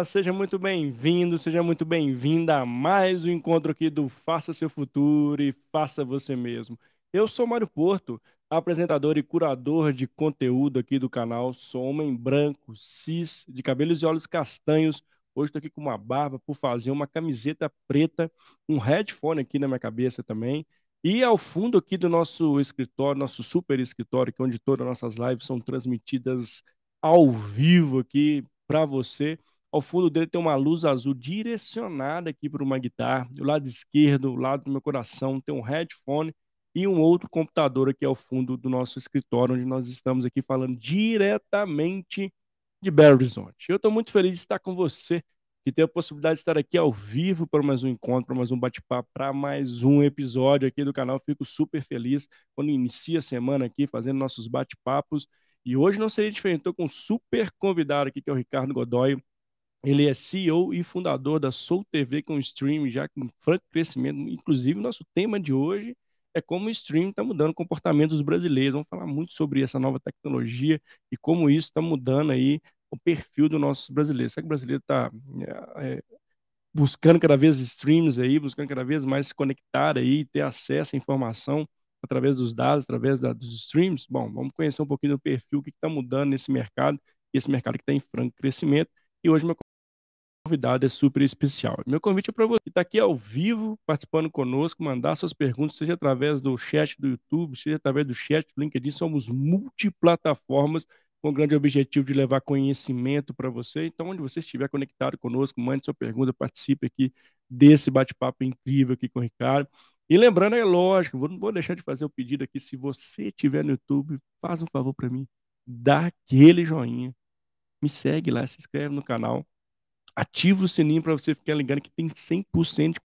Olá! Seja muito bem-vindo, seja muito bem-vinda a mais um encontro aqui do Faça Seu Futuro e Faça Você Mesmo. Eu sou Mário Porto, apresentador e curador de conteúdo aqui do canal. Sou homem branco, cis, de cabelos e olhos castanhos. Hoje estou aqui com uma barba por fazer uma camiseta preta, um headphone aqui na minha cabeça também. E ao fundo aqui do nosso escritório, nosso super escritório, que é onde todas as nossas lives são transmitidas ao vivo aqui para você. Ao fundo dele tem uma luz azul direcionada aqui para uma guitarra. Do lado esquerdo, do lado do meu coração, tem um headphone e um outro computador aqui ao fundo do nosso escritório, onde nós estamos aqui falando diretamente de Belo Horizonte. Eu estou muito feliz de estar com você, que tem a possibilidade de estar aqui ao vivo para mais um encontro, para mais um bate-papo, para mais um episódio aqui do canal. Fico super feliz quando inicia a semana aqui fazendo nossos bate-papos e hoje não seria diferente. Estou com um super convidado aqui, que é o Ricardo Godoy. Ele é CEO e fundador da Soul TV com stream, já com franco crescimento. Inclusive, o nosso tema de hoje é como o stream está mudando o comportamento dos brasileiros. Vamos falar muito sobre essa nova tecnologia e como isso está mudando aí o perfil do nosso brasileiro. Será que o brasileiro está é, é, buscando cada vez streams aí, buscando cada vez mais se conectar aí, ter acesso à informação através dos dados, através da, dos streams. Bom, vamos conhecer um pouquinho do perfil, o que está mudando nesse mercado, esse mercado que está em franco crescimento. E hoje meu convidado é super especial. Meu convite é para você que está aqui ao vivo, participando conosco, mandar suas perguntas, seja através do chat do YouTube, seja através do chat do LinkedIn. Somos multiplataformas com o grande objetivo de levar conhecimento para você. Então, onde você estiver conectado conosco, mande sua pergunta, participe aqui desse bate-papo incrível aqui com o Ricardo. E lembrando, é lógico, não vou deixar de fazer o pedido aqui. Se você estiver no YouTube, faz um favor para mim. Dá aquele joinha. Me segue lá, se inscreve no canal. Ativa o sininho para você ficar ligando que tem 100% de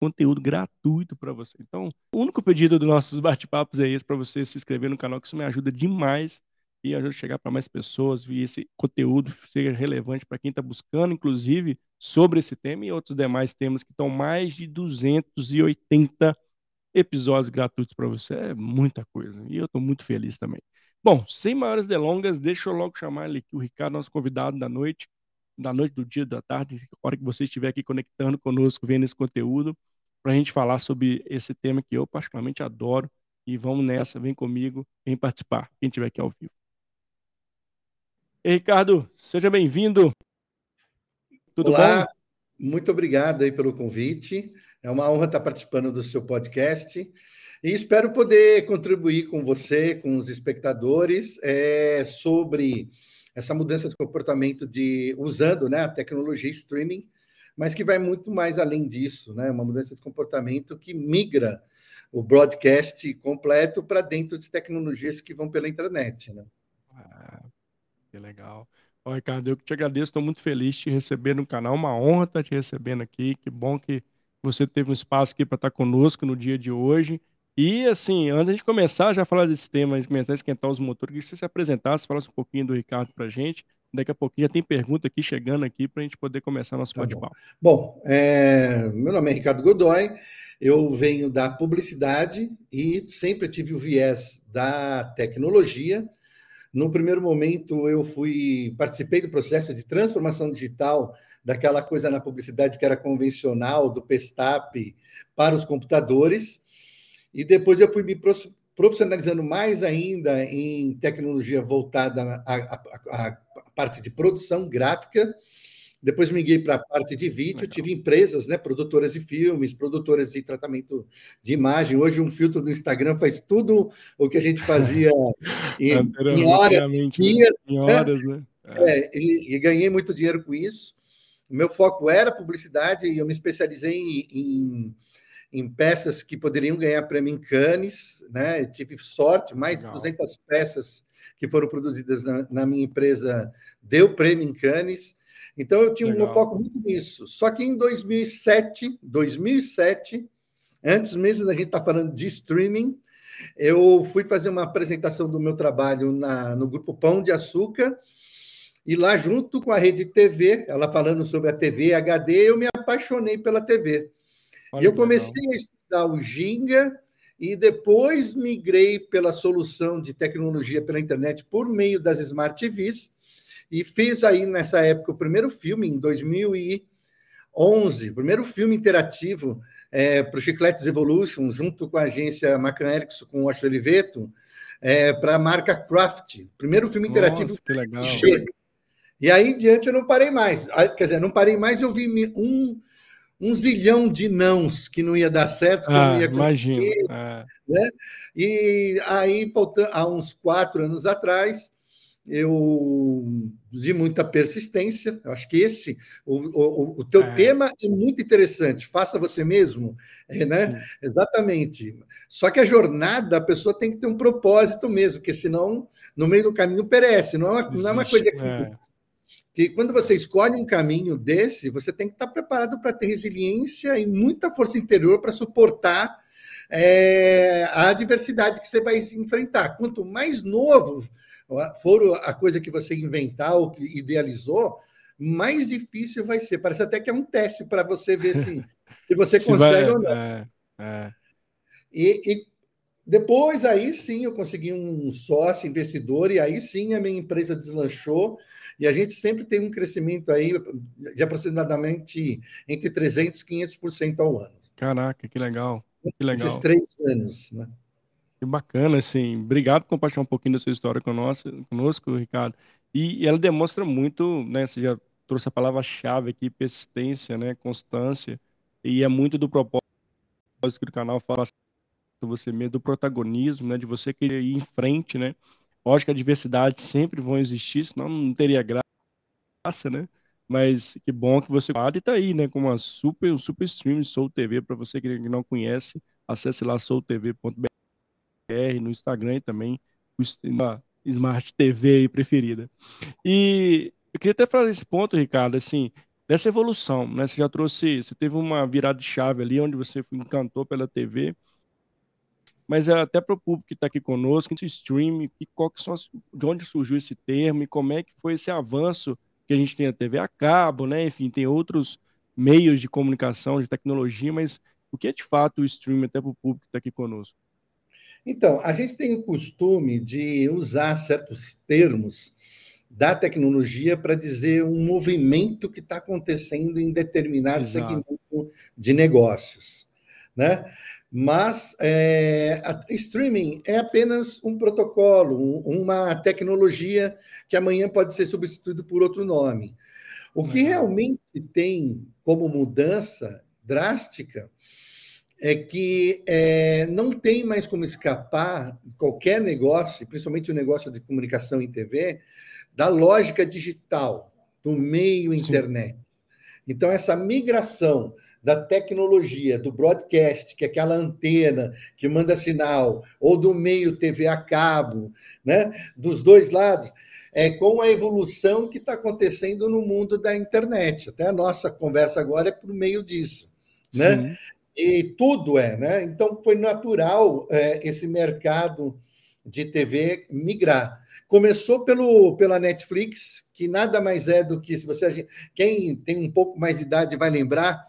conteúdo gratuito para você. Então, o único pedido dos nossos bate-papos é esse, para você se inscrever no canal, que isso me ajuda demais e ajuda a chegar para mais pessoas e esse conteúdo seja relevante para quem está buscando, inclusive, sobre esse tema e outros demais temas que estão mais de 280 episódios gratuitos para você. É muita coisa e eu estou muito feliz também. Bom, sem maiores delongas, deixa eu logo chamar ele aqui, o Ricardo, nosso convidado da noite, da noite, do dia, da tarde, a hora que você estiver aqui conectando conosco, vendo esse conteúdo, para a gente falar sobre esse tema que eu particularmente adoro. E vamos nessa, vem comigo, vem participar, quem estiver aqui ao vivo. Ei, Ricardo, seja bem-vindo. Tudo Olá, bom? muito obrigado aí pelo convite. É uma honra estar participando do seu podcast e espero poder contribuir com você, com os espectadores, é, sobre essa mudança de comportamento de usando né, a tecnologia streaming, mas que vai muito mais além disso, né? Uma mudança de comportamento que migra o broadcast completo para dentro de tecnologias que vão pela internet, né? Que legal. Ó, Ricardo, eu que te agradeço, estou muito feliz de te receber no canal, uma honra estar te recebendo aqui. Que bom que você teve um espaço aqui para estar conosco no dia de hoje. E assim, antes de começar já falar desse tema, começar a esquentar os motores, que você se apresentasse, falasse um pouquinho do Ricardo para a gente. Daqui a pouquinho já tem pergunta aqui chegando aqui para a gente poder começar nosso tá bate-papo. Bom, bom é... meu nome é Ricardo Godoy, eu venho da publicidade e sempre tive o viés da tecnologia. No primeiro momento, eu fui participei do processo de transformação digital daquela coisa na publicidade que era convencional, do Pestap, para os computadores. E depois eu fui me profissionalizando mais ainda em tecnologia voltada à, parte de produção gráfica depois migrei para a parte de vídeo, Legal. tive empresas, né, produtoras de filmes, produtoras de tratamento de imagem. Hoje um filtro do Instagram faz tudo o que a gente fazia em, em horas, dias, em né? horas, né? É. É, e, e, ganhei muito dinheiro com isso. O meu foco era publicidade e eu me especializei em, em, em peças que poderiam ganhar prêmio em Cannes, né? Eu tive sorte, mais de 200 peças que foram produzidas na, na minha empresa deu prêmio em Cannes. Então eu tinha Legal. um foco muito nisso. Só que em 2007, 2007, antes mesmo da gente estar tá falando de streaming, eu fui fazer uma apresentação do meu trabalho na, no grupo Pão de Açúcar. E lá, junto com a rede TV, ela falando sobre a TV HD, eu me apaixonei pela TV. Olha e eu comecei legal. a estudar o Ginga e depois migrei pela solução de tecnologia pela internet por meio das Smart TVs e fez aí nessa época o primeiro filme, em 2011, o primeiro filme interativo é, para o Chicletes Evolution, junto com a agência Macan Erickson, com o Washington Oliveto, é, para a marca Craft. Primeiro filme interativo. Nossa, que legal. E aí em diante eu não parei mais. Ah, quer dizer, não parei mais, eu vi um, um zilhão de nãos que não ia dar certo, que ah, não ia conseguir. Imagino. Ah. Né? E aí, há uns quatro anos atrás, eu de muita persistência. Eu acho que esse, o, o, o teu é. tema é muito interessante. Faça você mesmo, é, né? Sim. Exatamente. Só que a jornada, a pessoa tem que ter um propósito mesmo, porque senão no meio do caminho perece. Não é uma, não é uma coisa que, é. Que quando você escolhe um caminho desse, você tem que estar preparado para ter resiliência e muita força interior para suportar é, a adversidade que você vai enfrentar. Quanto mais novo for a coisa que você inventar ou que idealizou, mais difícil vai ser. Parece até que é um teste para você ver se, se você se consegue vai, ou não. É, é. E, e, depois, aí sim, eu consegui um sócio investidor, e aí sim a minha empresa deslanchou. E a gente sempre tem um crescimento aí de aproximadamente entre 300% e 500% ao ano. Caraca, que legal. Que legal. Esses três anos, né? Que bacana, assim. Obrigado por compartilhar um pouquinho da sua história conosco, Ricardo. E, ela demonstra muito, né? Você já trouxe a palavra-chave aqui, persistência, né? Constância. E é muito do propósito que o canal fala você mesmo, do protagonismo, né? De você querer ir em frente, né? Lógico que a diversidade sempre vão existir, senão não teria graça, né? Mas que bom que você estar tá aí, né? Com uma super, um super stream Soul TV, para você que não conhece, acesse lá soultv.br no Instagram e também na Smart TV aí preferida. E eu queria até falar desse ponto, Ricardo, assim, dessa evolução, né? Você já trouxe, você teve uma virada de chave ali onde você encantou pela TV, mas é até para o público que está aqui conosco, esse stream, que, qual que são, de onde surgiu esse termo e como é que foi esse avanço que a gente tem a TV a cabo, né? Enfim, tem outros meios de comunicação, de tecnologia, mas o que é de fato o stream até para o público que está aqui conosco? Então, a gente tem o costume de usar certos termos da tecnologia para dizer um movimento que está acontecendo em determinado Exato. segmento de negócios, né? Mas é, streaming é apenas um protocolo, um, uma tecnologia que amanhã pode ser substituído por outro nome. O que realmente tem como mudança drástica é que é, não tem mais como escapar qualquer negócio, principalmente o negócio de comunicação em TV, da lógica digital, do meio Sim. internet. Então, essa migração da tecnologia, do broadcast, que é aquela antena que manda sinal, ou do meio TV a cabo, né? dos dois lados, é com a evolução que está acontecendo no mundo da internet. Até a nossa conversa agora é por meio disso. Né? E tudo é, né? Então foi natural é, esse mercado de TV migrar. Começou pelo, pela Netflix, que nada mais é do que, se você. Quem tem um pouco mais de idade vai lembrar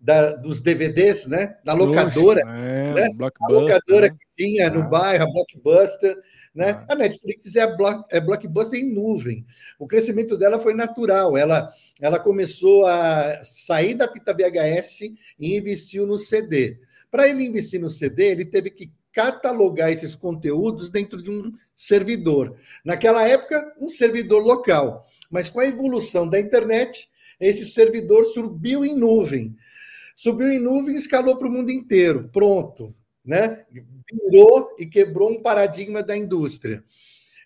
da, dos DVDs, né? Da locadora. é, né? A locadora né? que tinha no ah. bairro, a Blockbuster. Né? Ah. A Netflix é, block, é Blockbuster em nuvem. O crescimento dela foi natural. Ela, ela começou a sair da fita VHS e investiu no CD. Para ele investir no CD, ele teve que catalogar esses conteúdos dentro de um servidor. Naquela época, um servidor local. Mas com a evolução da internet, esse servidor subiu em nuvem. Subiu em nuvem e escalou para o mundo inteiro. Pronto. Né? Virou e quebrou um paradigma da indústria.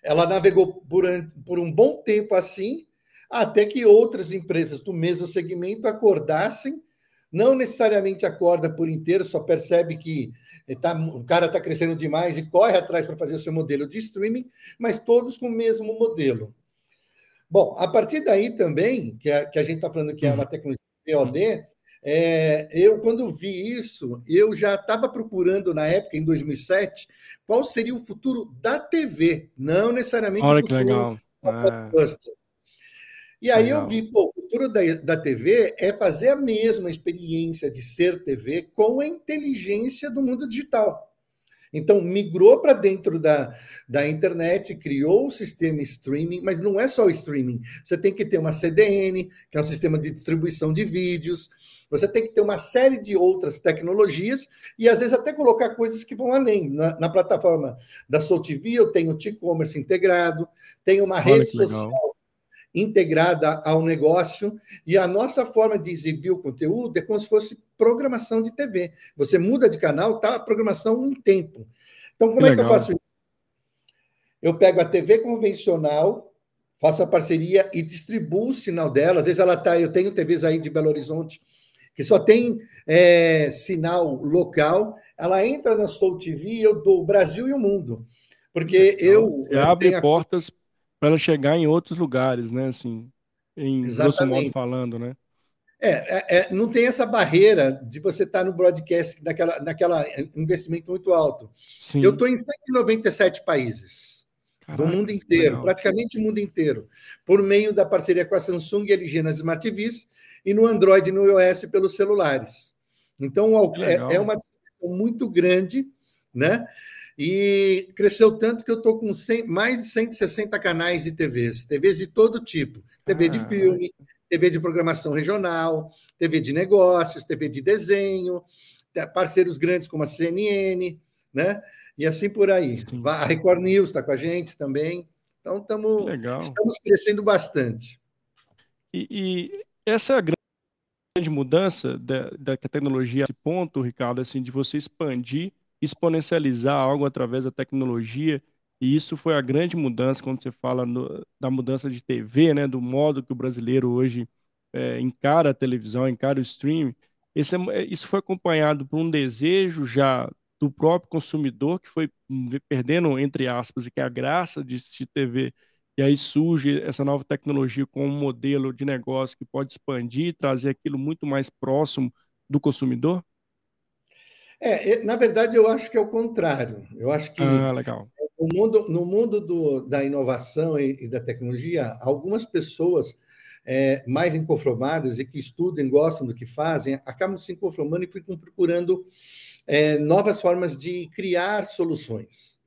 Ela navegou por, um bom tempo assim, até que outras empresas do mesmo segmento acordassem não necessariamente acorda por inteiro, só percebe que tá, o cara está crescendo demais e corre atrás para fazer o seu modelo de streaming, mas todos com o mesmo modelo. Bom, a partir daí também, que a, que a gente está falando que é uma tecnologia POD, é, eu, quando vi isso, eu já estava procurando, na época, em 2007, qual seria o futuro da TV, não necessariamente Olha o futuro que legal. da é. E aí Legal. eu vi, pô, o futuro da, da TV é fazer a mesma experiência de ser TV com a inteligência do mundo digital. Então, migrou para dentro da, da internet, criou o sistema streaming, mas não é só o streaming. Você tem que ter uma CDN, que é um sistema de distribuição de vídeos, você tem que ter uma série de outras tecnologias e, às vezes, até colocar coisas que vão além. Na, na plataforma da Soul TV, eu tenho o e-commerce integrado, tenho uma Olha rede social integrada ao negócio, e a nossa forma de exibir o conteúdo é como se fosse programação de TV. Você muda de canal, tá a programação em tempo. Então, como que é legal. que eu faço isso? Eu pego a TV convencional, faço a parceria e distribuo o sinal dela. Às vezes ela tá, eu tenho TVs aí de Belo Horizonte que só tem é, sinal local, ela entra na Soul TV e eu dou o Brasil e o mundo. Porque eu. Você abre portas para ela chegar em outros lugares, né? Assim, em Exatamente. grosso modo falando, né? É, é, é, não tem essa barreira de você estar tá no broadcast naquela, naquela investimento muito alto. Sim. Eu estou em 197 países Caraca, do mundo inteiro, praticamente o mundo inteiro, por meio da parceria com a Samsung e LG nas Smart TVs e no Android e no iOS pelos celulares. Então, é, é, uma distribuição muito grande, né? E cresceu tanto que eu estou com 100, mais de 160 canais de TVs, TVs de todo tipo, TV ah. de filme, TV de programação regional, TV de negócios, TV de desenho, parceiros grandes como a CNN, né? E assim por aí. Sim. A Record News está com a gente também. Então, tamo, estamos crescendo bastante. E, e, essa é a grande mudança da, da tecnologia, esse ponto, Ricardo, assim, de você expandir exponencializar algo através da tecnologia. E isso foi a grande mudança quando você fala no, da mudança de TV, né, do modo que o brasileiro hoje é, encara a televisão, encara o streaming. Esse, é, isso foi acompanhado por um desejo já do próprio consumidor que foi perdendo, entre aspas, e que é a graça de assistir TV. E aí surge essa nova tecnologia com um modelo de negócio que pode expandir e trazer aquilo muito mais próximo do consumidor? É, na verdade, eu acho que é o contrário. Eu acho que ah, legal. no mundo, no mundo do, da inovação e, e, da tecnologia, algumas pessoas é, mais inconformadas e que estudam, gostam do que fazem, acabam se inconformando e ficam procurando é, novas formas de criar soluções.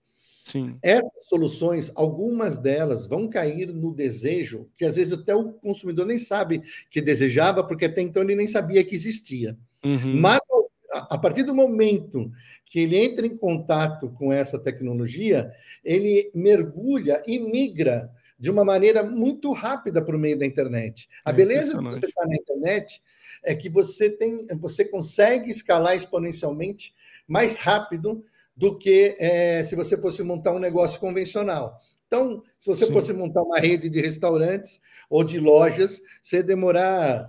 Sim. Essas soluções, algumas delas vão cair no desejo que às vezes até o consumidor nem sabe que desejava, porque até então ele nem sabia que existia. Uhum. Mas a partir do momento que ele entra em contato com essa tecnologia, ele mergulha e migra de uma maneira muito rápida para o meio da internet. A é beleza de você estar na internet é que você tem, você consegue escalar exponencialmente mais rápido do que é, se você fosse montar um negócio convencional. Então, se você Sim. fosse montar uma rede de restaurantes ou de lojas, você demorar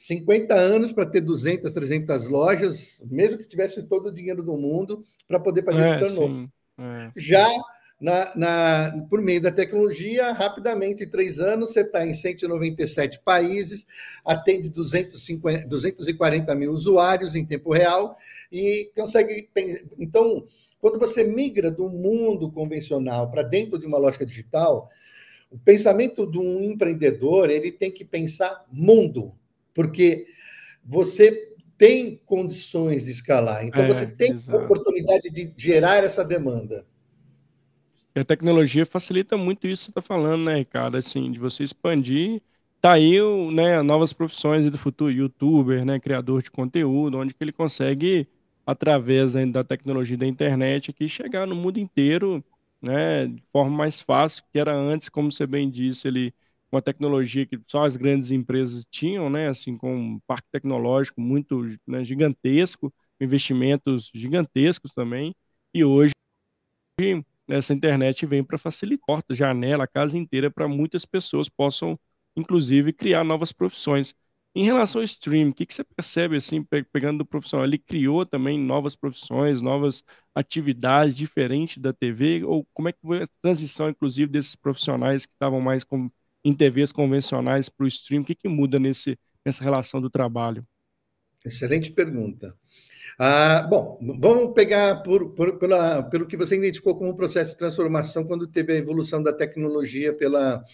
50 anos para ter 200, 300 lojas, mesmo que tivesse todo o dinheiro do mundo, para poder fazer é, esse turnover. É. Já na, na, por meio da tecnologia, rapidamente, em três anos, você está em 197 países, atende 250, 240 mil usuários em tempo real e consegue. Então, quando você migra do mundo convencional para dentro de uma lógica digital, o pensamento de um empreendedor ele tem que pensar mundo porque você tem condições de escalar, então é, você tem exato. oportunidade de gerar essa demanda. A tecnologia facilita muito isso que você está falando, né, Ricardo? Assim, de você expandir. Tá aí né, novas profissões do futuro, youtuber, né, criador de conteúdo, onde que ele consegue, através da tecnologia da internet, aqui, chegar no mundo inteiro né, de forma mais fácil, que era antes, como você bem disse, ele uma tecnologia que só as grandes empresas tinham, né, assim, com um parque tecnológico muito né, gigantesco, investimentos gigantescos também, e hoje essa internet vem para facilitar porta, janela, a casa inteira para muitas pessoas possam, inclusive, criar novas profissões. Em relação ao stream, o que, que você percebe, assim, pegando do profissional? Ele criou também novas profissões, novas atividades diferentes da TV? Ou como é que foi a transição, inclusive, desses profissionais que estavam mais com em TVs convencionais para o stream? O que, que muda nesse, nessa relação do trabalho? Excelente pergunta. Ah, bom, vamos pegar por, por, pela, pelo que você identificou como processo de transformação quando teve a evolução da tecnologia pela,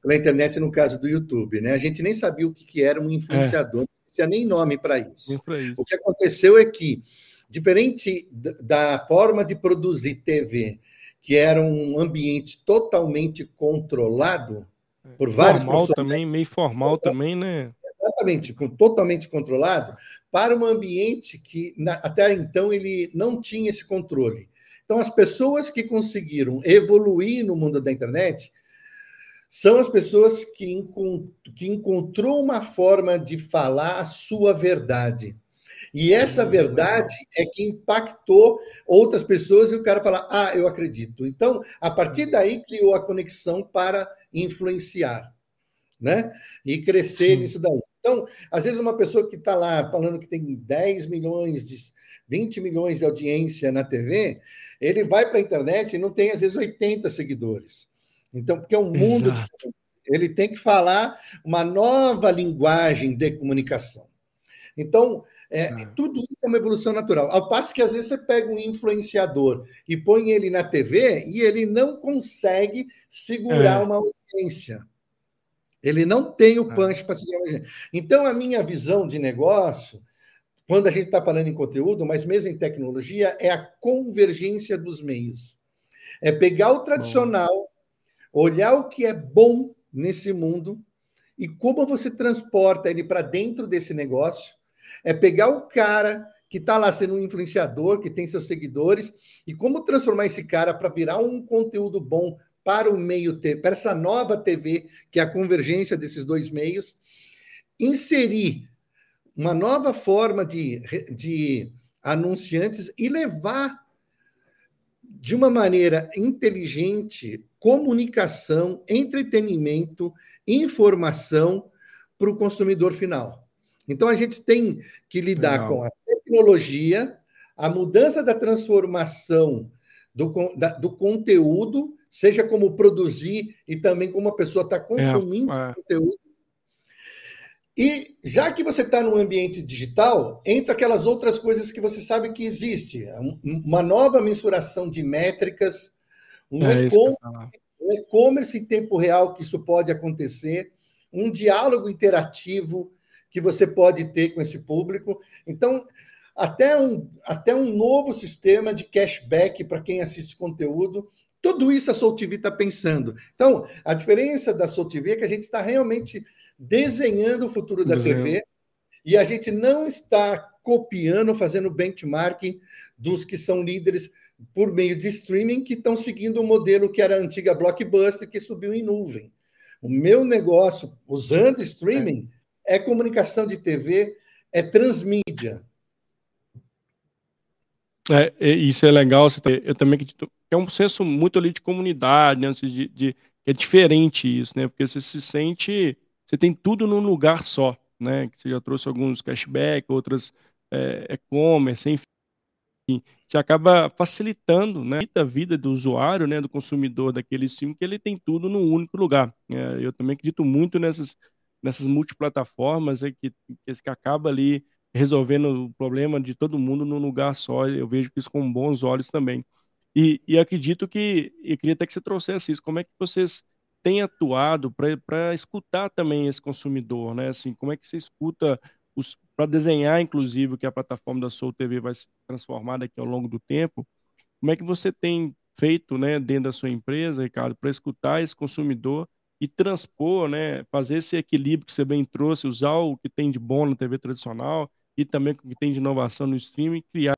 pela internet, no caso do YouTube. Né? A gente nem sabia o que, que era um influenciador, é. não tinha nem nome para isso. isso. O que aconteceu é que diferente da forma de produzir TV, que era um ambiente totalmente controlado por vários formal também, meio formal também, né? Exatamente, totalmente controlado, para um ambiente que até então ele não tinha esse controle. Então, as pessoas que conseguiram evoluir no mundo da internet são as pessoas que, que encontrou uma forma de falar a sua verdade. E essa hum, verdade é que impactou outras pessoas e o cara fala: Ah, eu acredito. Então, a partir daí, criou a conexão para influenciar, né? E crescer Sim. nisso daí. Então, às vezes, uma pessoa que está lá falando que tem 10 milhões, de 20 milhões de audiência na TV, ele vai para a internet e não tem, às vezes, 80 seguidores. Então, porque é um mundo. Ele tem que falar uma nova linguagem de comunicação. Então, é, ah. tudo isso é uma evolução natural. Ao passo que, às vezes, você pega um influenciador e põe ele na TV e ele não consegue segurar é. uma audiência. Ele não tem o é. punch para segurar uma audiência. Então, a minha visão de negócio, quando a gente está falando em conteúdo, mas mesmo em tecnologia, é a convergência dos meios. É pegar o tradicional, bom. olhar o que é bom nesse mundo e como você transporta ele para dentro desse negócio é pegar o cara que está lá sendo um influenciador, que tem seus seguidores, e como transformar esse cara para virar um conteúdo bom para o meio para essa nova TV, que é a convergência desses dois meios, inserir uma nova forma de, de anunciantes e levar de uma maneira inteligente comunicação, entretenimento, informação para o consumidor final. Então, a gente tem que lidar Legal. com a tecnologia, a mudança da transformação do, da, do conteúdo, seja como produzir e também como a pessoa está consumindo é, é. conteúdo. E já que você está no ambiente digital, entra aquelas outras coisas que você sabe que existe. Uma nova mensuração de métricas, um é e-commerce em tempo real que isso pode acontecer, um diálogo interativo que você pode ter com esse público. Então, até um, até um novo sistema de cashback para quem assiste conteúdo. Tudo isso a Soul TV está pensando. Então, a diferença da Soul TV é que a gente está realmente desenhando o futuro da Desenho. TV e a gente não está copiando, fazendo benchmark dos que são líderes por meio de streaming que estão seguindo o modelo que era a antiga Blockbuster, que subiu em nuvem. O meu negócio, usando streaming, é é comunicação de TV, é transmídia. É, isso é legal. Eu também acredito é um senso muito ali de comunidade, né? de, de, é diferente isso, né? Porque você se sente, você tem tudo num lugar só, né? Você já trouxe alguns cashback, outras é, e-commerce, enfim, você acaba facilitando, né, a vida do usuário, né, do consumidor daquele sim, que ele tem tudo num único lugar. É, eu também acredito muito nessas nessas multiplataformas é que, que, acaba ali resolvendo o problema de todo mundo num lugar só. Eu vejo isso com bons olhos também. E, e acredito que, eu queria até que você trouxesse isso, como é que vocês têm atuado para escutar também esse consumidor, né? Assim, como é que você escuta para desenhar, inclusive, que a plataforma da Soul TV vai se transformar daqui ao longo do tempo? Como é que você tem feito, né, dentro da sua empresa, Ricardo, para escutar esse consumidor e transpor, né, fazer esse equilíbrio que você bem trouxe, usar o que tem de bom na TV tradicional e também o que tem de inovação no streaming, criar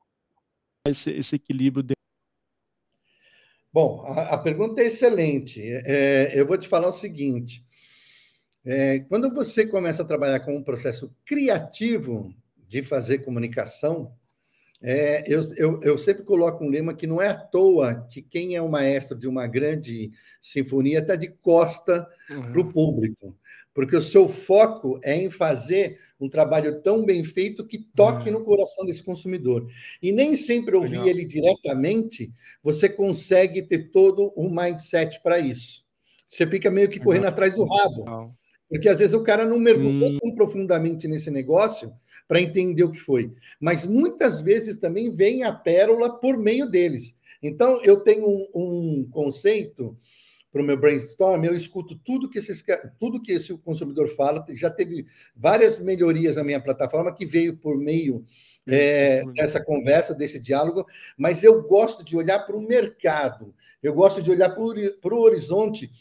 esse, esse equilíbrio. De... Bom, a, a, pergunta é excelente. É, eu vou te falar o seguinte: é, quando você começa a trabalhar com um processo criativo de fazer comunicação, é, eu, eu, eu, sempre coloco um lema que não é à toa que quem é o maestro de uma grande sinfonia está de costa uhum. para o público, porque o seu foco é em fazer um trabalho tão bem feito que toque uhum. no coração desse consumidor. E nem sempre ouvir Legal. ele diretamente, você consegue ter todo um mindset para isso. Você fica meio que correndo Legal. atrás do rabo. Porque às vezes o cara não mergulhou hum. tão profundamente nesse negócio para entender o que foi. Mas muitas vezes também vem a pérola por meio deles. Então, eu tenho um, um conceito para o meu brainstorm, eu escuto tudo que, esses, tudo que esse consumidor fala. Já teve várias melhorias na minha plataforma que veio por meio é, dessa conversa, desse diálogo, mas eu gosto de olhar para o mercado, eu gosto de olhar para o horizonte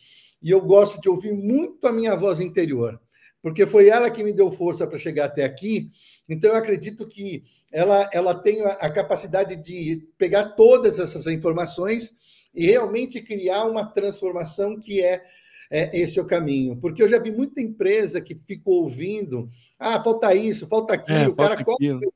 e eu gosto de ouvir muito a minha voz interior, porque foi ela que me deu força para chegar até aqui. Então, eu acredito que ela, ela tem a capacidade de pegar todas essas informações e realmente criar uma transformação que é, é esse é o caminho. Porque eu já vi muita empresa que ficou ouvindo, ah, falta isso, falta aquilo, é, o cara aquilo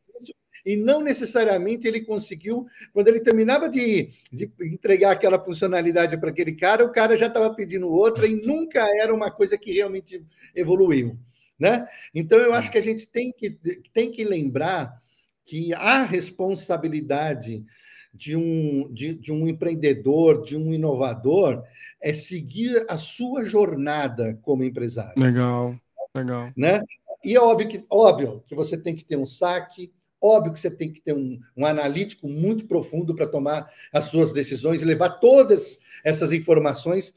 e não necessariamente ele conseguiu. Quando ele terminava de, de entregar aquela funcionalidade para aquele cara, o cara já estava pedindo outra e nunca era uma coisa que realmente evoluiu. Né? Então, eu acho que a gente tem que, tem que lembrar que a responsabilidade de um, de, de um empreendedor, de um inovador, é seguir a sua jornada como empresário. Legal, legal. Né? E é óbvio que, óbvio que você tem que ter um saque, Óbvio que você tem que ter um, um analítico muito profundo para tomar as suas decisões e levar todas essas informações,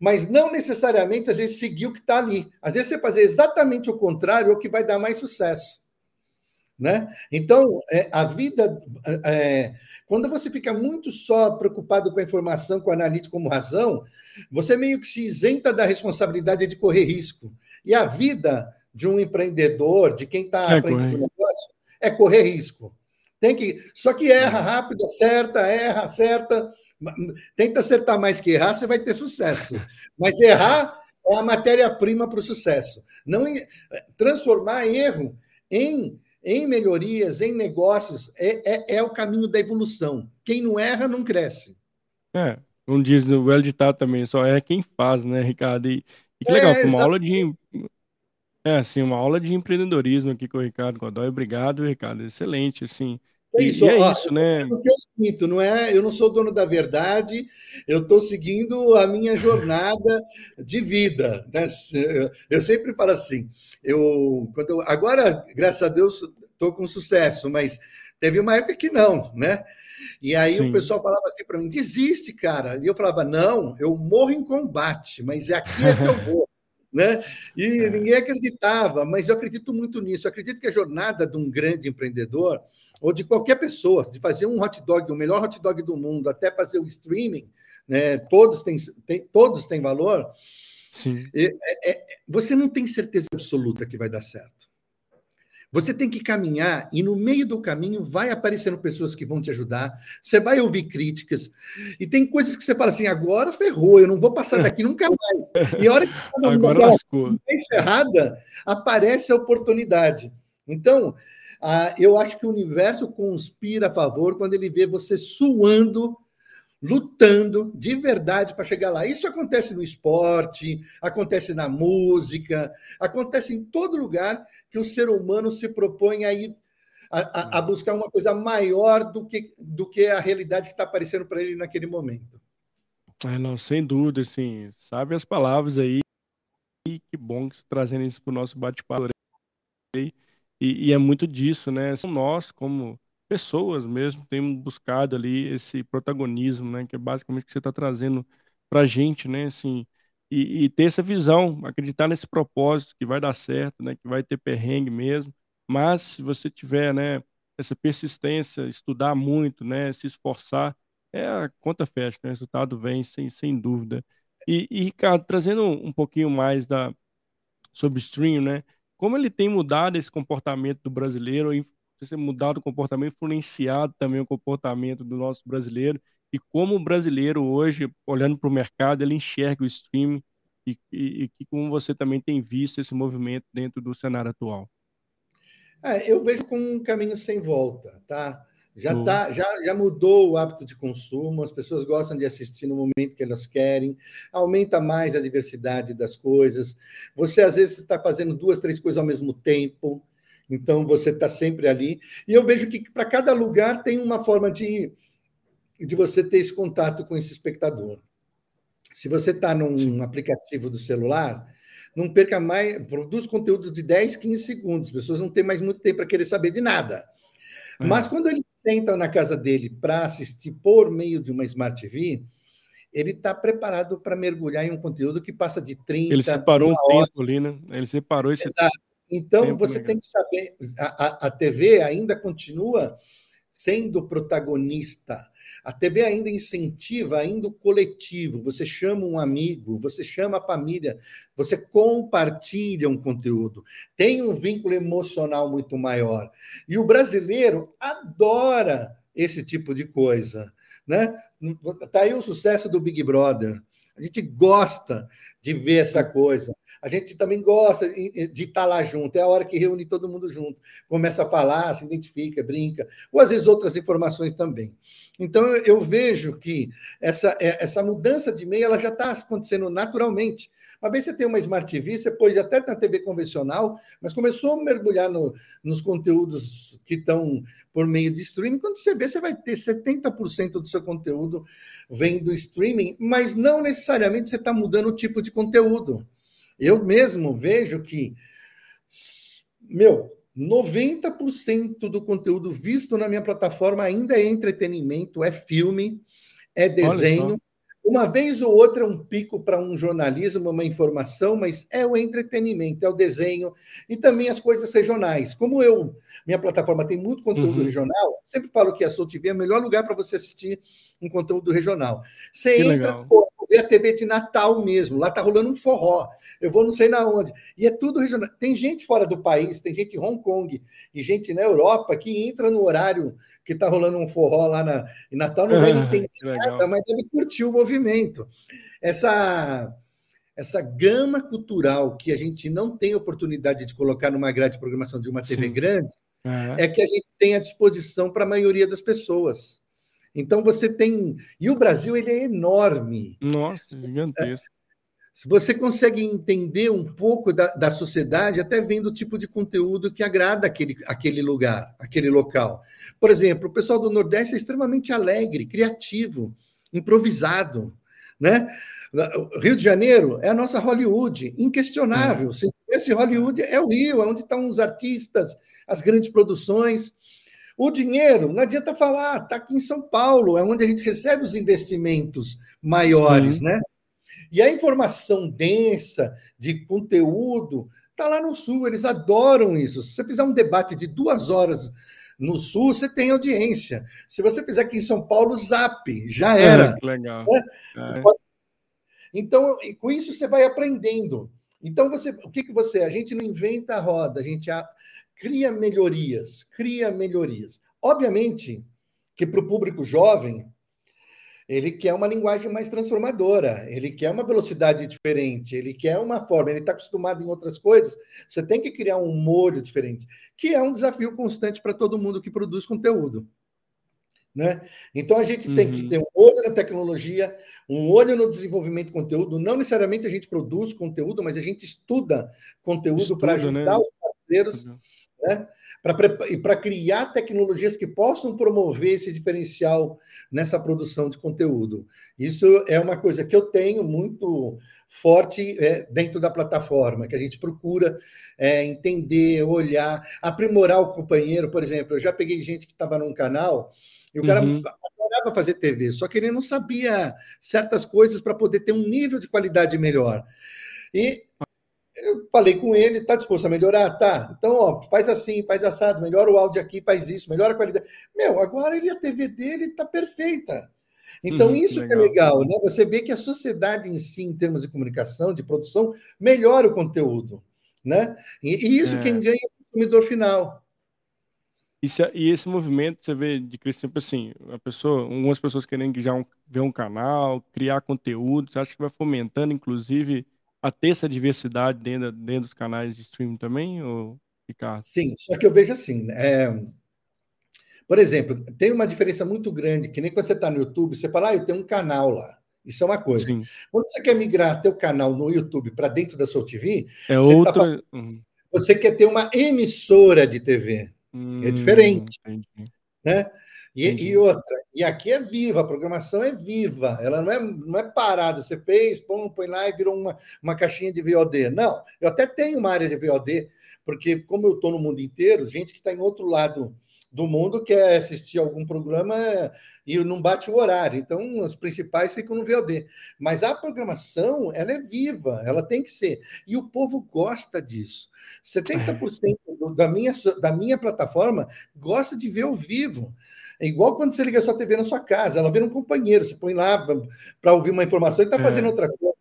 mas não necessariamente, às vezes, seguir o que está ali. Às vezes, você fazer exatamente o contrário é o que vai dar mais sucesso. Né? Então, é, a vida, é, quando você fica muito só preocupado com a informação, com o analítico como razão, você meio que se isenta da responsabilidade de correr risco. E a vida de um empreendedor, de quem está é, à frente do é correr risco. Tem que, só que erra rápido, acerta, erra, acerta. Tenta acertar mais que errar, você vai ter sucesso. Mas errar é a matéria-prima para o sucesso. Não transformar erro em, em melhorias, em negócios, é, é, é o caminho da evolução. Quem não erra não cresce. É, um diz o well ditado também, só é quem faz, né, Ricardo? E, e que legal, é, uma aula de é, assim, uma aula de empreendedorismo aqui com o Ricardo Godoy. Obrigado, Ricardo. Excelente, assim. É isso, e, é ó, isso, né? É o que eu sinto, não é? Eu não sou dono da verdade, eu estou seguindo a minha jornada de vida. Né? Eu sempre falo assim, eu, quando eu, agora, graças a Deus, estou com sucesso, mas teve uma época que não, né? E aí Sim. o pessoal falava assim para mim: desiste, cara. E eu falava: não, eu morro em combate, mas é aqui é que eu vou né? E é. ninguém acreditava, mas eu acredito muito nisso. Eu acredito que a jornada de um grande empreendedor, ou de qualquer pessoa, de fazer um hot dog, o melhor hot dog do mundo, até fazer o streaming, né? todos, têm, tem, todos têm valor. Sim. É, é, você não tem certeza absoluta que vai dar certo. Você tem que caminhar e no meio do caminho vai aparecendo pessoas que vão te ajudar. Você vai ouvir críticas e tem coisas que você fala assim: agora ferrou, eu não vou passar daqui nunca mais. E a hora que você está agora lascou. encerrada, aparece a oportunidade. Então, ah, eu acho que o universo conspira a favor quando ele vê você suando lutando de verdade para chegar lá. Isso acontece no esporte, acontece na música, acontece em todo lugar que o ser humano se propõe a ir a, a buscar uma coisa maior do que, do que a realidade que está aparecendo para ele naquele momento. É, não, sem dúvida, assim, sabe as palavras aí, e que bom que você tá trazendo isso para o nosso bate-papo e, e é muito disso, né, nós, como pessoas mesmo têm buscado ali esse protagonismo, né? Que é basicamente o que você está trazendo para a gente, né? Assim, e, e, ter essa visão, acreditar nesse propósito que vai dar certo, né? Que vai ter perrengue mesmo. Mas se você tiver, né? Essa persistência, estudar muito, né? Se esforçar, é a conta fecha, né? O resultado vem sem, sem dúvida. E, e Ricardo, trazendo um pouquinho mais da sobre stream, né? Como ele tem mudado esse comportamento do brasileiro ser mudado o comportamento, influenciado também o comportamento do nosso brasileiro e como o brasileiro hoje, olhando para o mercado, ele enxerga o streaming e, e, e como você também tem visto esse movimento dentro do cenário atual. É, eu vejo como um caminho sem volta, tá? Já, tá, já, já mudou o hábito de consumo, as pessoas gostam de assistir no momento que elas querem, aumenta mais a diversidade das coisas. Você, às vezes, está fazendo duas, três coisas ao mesmo tempo. Então, você está sempre ali. E eu vejo que para cada lugar tem uma forma de, de você ter esse contato com esse espectador. Se você está num Sim. aplicativo do celular, não perca mais, produz conteúdos de 10, 15 segundos. As pessoas não têm mais muito tempo para querer saber de nada. É. Mas quando ele entra na casa dele para assistir por meio de uma Smart TV, ele está preparado para mergulhar em um conteúdo que passa de 30 Ele separou um tempo ali, né? Ele separou esse Exato. Então, você legal. tem que saber, a, a, a TV ainda continua sendo protagonista. A TV ainda incentiva ainda o coletivo. Você chama um amigo, você chama a família, você compartilha um conteúdo. Tem um vínculo emocional muito maior. E o brasileiro adora esse tipo de coisa, né? Tá aí o sucesso do Big Brother. A gente gosta de ver essa coisa. A gente também gosta de estar lá junto. É a hora que reúne todo mundo junto. Começa a falar, se identifica, brinca, ou às vezes outras informações também. Então, eu vejo que essa, é, essa mudança de meio ela já está acontecendo naturalmente. Uma vez você tem uma Smart TV, você pôs até na TV convencional, mas começou a mergulhar no, nos conteúdos que estão por meio de streaming. Quando você vê, você vai ter 70% do seu conteúdo vem do streaming, mas não necessariamente você está mudando o tipo de conteúdo. Eu mesmo vejo que, meu, 90% do conteúdo visto na minha plataforma ainda é entretenimento, é filme, é desenho uma vez ou outra, um pico para um jornalismo, uma informação, mas é o entretenimento, é o desenho e também as coisas regionais. Como eu, minha plataforma tem muito conteúdo uhum. regional, sempre falo que a Soul TV é o melhor lugar para você assistir um conteúdo regional. Você que entra, pô, vê a TV de Natal mesmo, lá tá rolando um forró. Eu vou não sei na onde. E é tudo regional. Tem gente fora do país, tem gente em Hong Kong e gente na Europa que entra no horário que está rolando um forró lá na, em Natal, não deve entender nada, mas deve curtir o movimento. Essa, essa gama cultural que a gente não tem oportunidade de colocar numa grade de programação de uma TV Sim. grande, uhum. é que a gente tem à disposição para a maioria das pessoas. Então você tem. E o Brasil ele é enorme. Nossa, gigantesco. Se você consegue entender um pouco da, da sociedade, até vendo o tipo de conteúdo que agrada aquele, aquele lugar, aquele local. Por exemplo, o pessoal do Nordeste é extremamente alegre, criativo, improvisado. Né? Rio de Janeiro é a nossa Hollywood, inquestionável. É. Esse Hollywood é o Rio, é onde estão os artistas, as grandes produções. O dinheiro, não adianta falar, está aqui em São Paulo, é onde a gente recebe os investimentos maiores, Sim. né? E a informação densa, de conteúdo, está lá no Sul, eles adoram isso. Se você fizer um debate de duas horas no Sul, você tem audiência. Se você fizer aqui em São Paulo, zap, já é, era. É, legal. É. Então, com isso você vai aprendendo. Então, você, o que, que você. A gente não inventa a roda, a gente a, cria melhorias, cria melhorias. Obviamente que para o público jovem, ele quer uma linguagem mais transformadora, ele quer uma velocidade diferente, ele quer uma forma, ele está acostumado em outras coisas, você tem que criar um molho diferente, que é um desafio constante para todo mundo que produz conteúdo. Né? Então a gente uhum. tem que uhum. ter um olho na tecnologia, um olho no desenvolvimento de conteúdo. Não necessariamente a gente produz conteúdo, mas a gente estuda conteúdo para ajudar né? os parceiros. Uhum né? e para criar tecnologias que possam promover esse diferencial nessa produção de conteúdo. Isso é uma coisa que eu tenho muito forte é, dentro da plataforma, que a gente procura é, entender, olhar, aprimorar o companheiro. Por exemplo, eu já peguei gente que estava num canal e o cara uhum. adorava fazer TV, só que ele não sabia certas coisas para poder ter um nível de qualidade melhor. E eu falei com ele, está disposto a melhorar? Tá. Então, ó, faz assim, faz assado, melhora o áudio aqui, faz isso, melhora a qualidade. Meu, agora ele, a TV dele está perfeita. Então, uhum, isso que é legal, né? Você vê que a sociedade em si, em termos de comunicação, de produção, melhora o conteúdo, né? E, e isso é. quem ganha é o consumidor final. Isso, e esse movimento, você vê de crescimento assim, a pessoa, algumas pessoas querendo já um, ver um canal, criar conteúdo, você acha que vai fomentando, inclusive, a ter essa diversidade dentro, dentro dos canais de streaming também, ou, Ricardo? Sim, só que eu vejo assim, é... por exemplo, tem uma diferença muito grande, que nem quando você está no YouTube, você fala, ah, eu tenho um canal lá. Isso é uma coisa. Sim. Quando você quer migrar teu canal no YouTube para dentro da sua TV, é você, tá outra... tá falando... uhum. você quer ter uma emissora de TV. É hum, é diferente. Entendi. Né? E, e, outra, e aqui é viva, a programação é viva, ela não é, não é parada. Você fez, põe, põe lá e virou uma, uma caixinha de VOD. Não, eu até tenho uma área de VOD, porque como eu estou no mundo inteiro, gente que está em outro lado do mundo quer assistir algum programa e não bate o horário. Então, os principais ficam no VOD. Mas a programação, ela é viva, ela tem que ser. E o povo gosta disso. 70% da minha, da minha plataforma gosta de ver ao vivo. É igual quando você liga a sua TV na sua casa, ela vê um companheiro, você põe lá para ouvir uma informação e está fazendo é. outra coisa.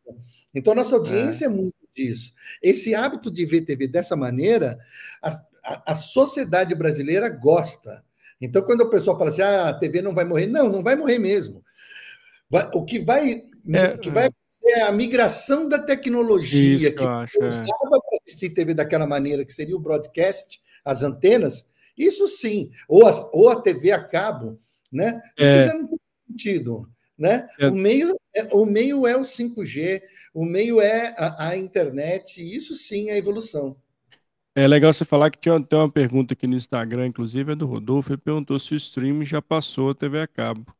Então, nossa audiência é. é muito disso. Esse hábito de ver TV dessa maneira, a, a, a sociedade brasileira gosta. Então, quando o pessoal fala assim, ah, a TV não vai morrer, não, não vai morrer mesmo. o que vai, é, o que vai é a migração da tecnologia Isso, que é. usava é. para assistir TV daquela maneira, que seria o broadcast, as antenas, isso sim, ou a, ou a TV a cabo, né? Isso é. já não tem sentido. Né? É. O, meio, é, o meio é o 5G, o meio é a, a, internet, isso sim é evolução. É legal você falar que tinha, tem uma pergunta aqui no Instagram, inclusive, é do Rodolfo, ele perguntou se o streaming já passou a TV a cabo.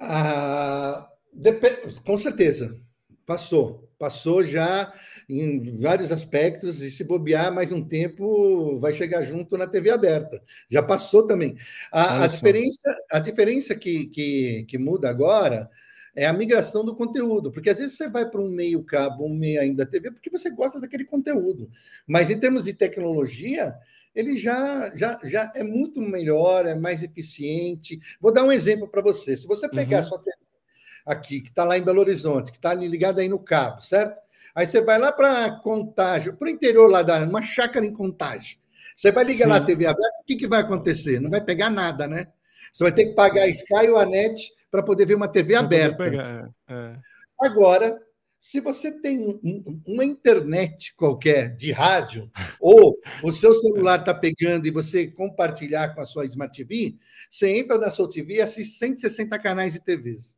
Ah, com certeza, passou. Passou já em vários aspectos, e se bobear mais um tempo, vai chegar junto na TV aberta. Já passou também. A, a diferença, a diferença que, que, que muda agora é a migração do conteúdo, porque às vezes você vai para um meio cabo, um meio ainda TV, porque você gosta daquele conteúdo. Mas em termos de tecnologia, ele já, já, já é muito melhor, é mais eficiente. Vou dar um exemplo para você. Se você pegar uhum. sua TV aqui, que está lá em Belo Horizonte, que está ligada aí no cabo, certo? Aí você vai lá para Contagem, para o interior lá, da, uma chácara em Contagem. Você vai ligar Sim. lá a TV aberta, o que, que vai acontecer? Não vai pegar nada, né? Você vai ter que pagar a Sky ou a NET para poder ver uma TV aberta. É, é. Agora, se você tem uma internet qualquer de rádio, ou o seu celular está pegando e você compartilhar com a sua Smart TV, você entra na sua TV e assiste 160 canais de TVs.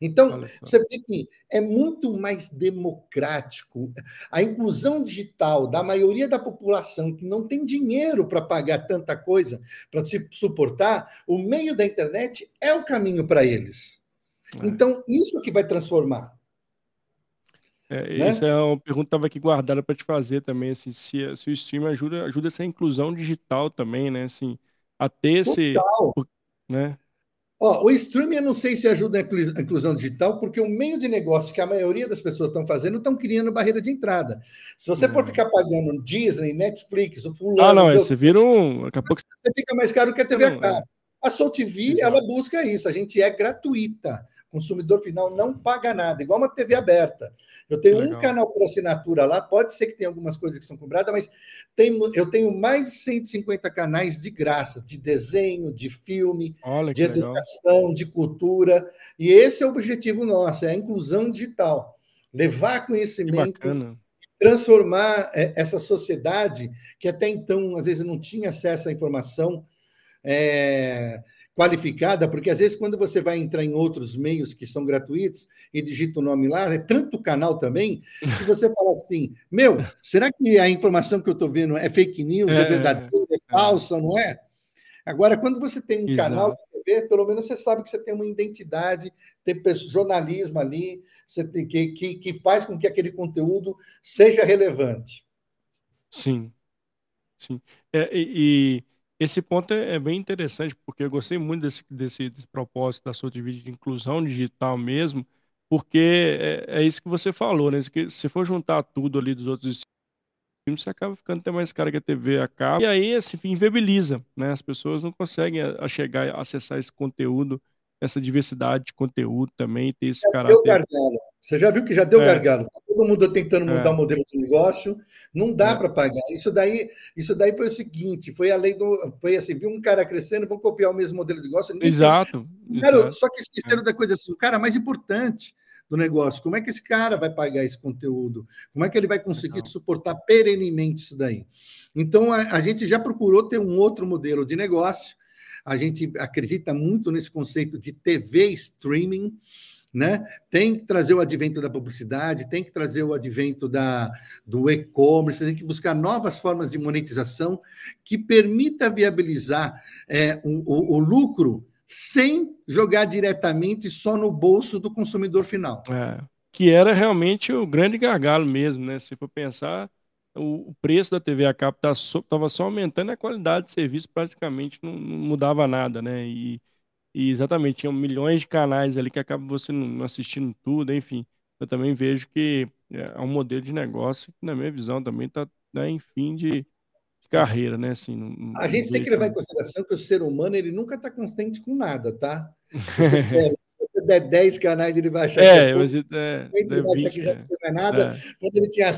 Então, você vê que é muito mais democrático. A inclusão digital da maioria da população que não tem dinheiro para pagar tanta coisa, para se suportar, o meio da internet é o caminho para eles. É. Então, isso que vai transformar. É, né? Essa é uma pergunta que estava aqui guardada para te fazer também, assim, se, se o stream ajuda, ajuda essa inclusão digital também, né? Assim, a ter Total. esse. Né? Ó, o streaming eu não sei se ajuda a inclusão digital, porque o meio de negócio que a maioria das pessoas estão fazendo estão criando barreira de entrada. Se você for ficar pagando Disney, Netflix, o fulano... Ah, não, você vira um... Daqui a pouco... Você fica mais caro que a TV a cabo. A Soul TV, ela busca isso, a gente é gratuita. Consumidor final não paga nada, igual uma TV aberta. Eu tenho Legal. um canal por assinatura lá, pode ser que tenha algumas coisas que são cobradas, mas tem, eu tenho mais de 150 canais de graça, de desenho, de filme, Olha, de educação, legal. de cultura. E esse é o objetivo nosso, é a inclusão digital. Levar conhecimento, transformar é, essa sociedade que até então, às vezes, não tinha acesso à informação. É, qualificada, porque às vezes quando você vai entrar em outros meios que são gratuitos e digita o nome lá, é tanto canal também, que você fala assim, meu, será que a informação que eu estou vendo é fake news, é, é verdadeira, é, é falsa, não é? Agora, quando você tem um Exato. canal de TV, pelo menos você sabe que você tem uma identidade, tem jornalismo ali, você tem, que, que, que faz com que aquele conteúdo seja relevante. Sim, sim. É, e, esse ponto é, é, bem interessante, porque eu gostei muito desse, desse, desse propósito da sua vídeo de inclusão digital mesmo, porque é, é, isso que você falou, né? Se, se for juntar tudo ali dos outros filmes, você acaba ficando até mais caro que a TV a cabo, e aí assim, inviabiliza, né? As pessoas não conseguem a, a chegar a acessar esse conteúdo essa diversidade de conteúdo também, ter esse já caráter. gargalo. Você já viu que já deu é. gargalo. Tá todo mundo tentando é. mudar é. o modelo de negócio, não dá é. para pagar. Isso daí, isso daí foi o seguinte, foi a lei do, foi assim, viu um cara crescendo, vão copiar o mesmo modelo de negócio. Exato. Cara, exato. Só que esqueceram é. da coisa assim, o cara mais importante do negócio, como é que esse cara vai pagar esse conteúdo? Como é que ele vai conseguir Legal. suportar perenemente isso daí? Então, a, a gente já procurou ter um outro modelo de negócio, a gente acredita muito nesse conceito de TV streaming, né? Tem que trazer o advento da publicidade, tem que trazer o advento da, do e-commerce, tem que buscar novas formas de monetização que permita viabilizar é, o, o, o, lucro sem jogar diretamente só no bolso do consumidor final. É, que era realmente o grande gargalo mesmo, né? Se for pensar, o, preço da TV a cabo estava tá só aumentando e a qualidade de serviço praticamente não, não mudava nada, né? E, e, exatamente, tinham milhões de canais ali que acabam você não assistindo tudo, enfim. Eu também vejo que é, é um modelo de negócio que, na minha visão, também está né, em fim de, carreira, né? Assim, não, a gente tem que levar em consideração que o ser humano ele nunca está constante com nada, tá? Se você, der, se você der 10 canais, ele vai achar é, que é, pouco, é, ele vai 20, achar que já não é nada. É. Quando ele tinha.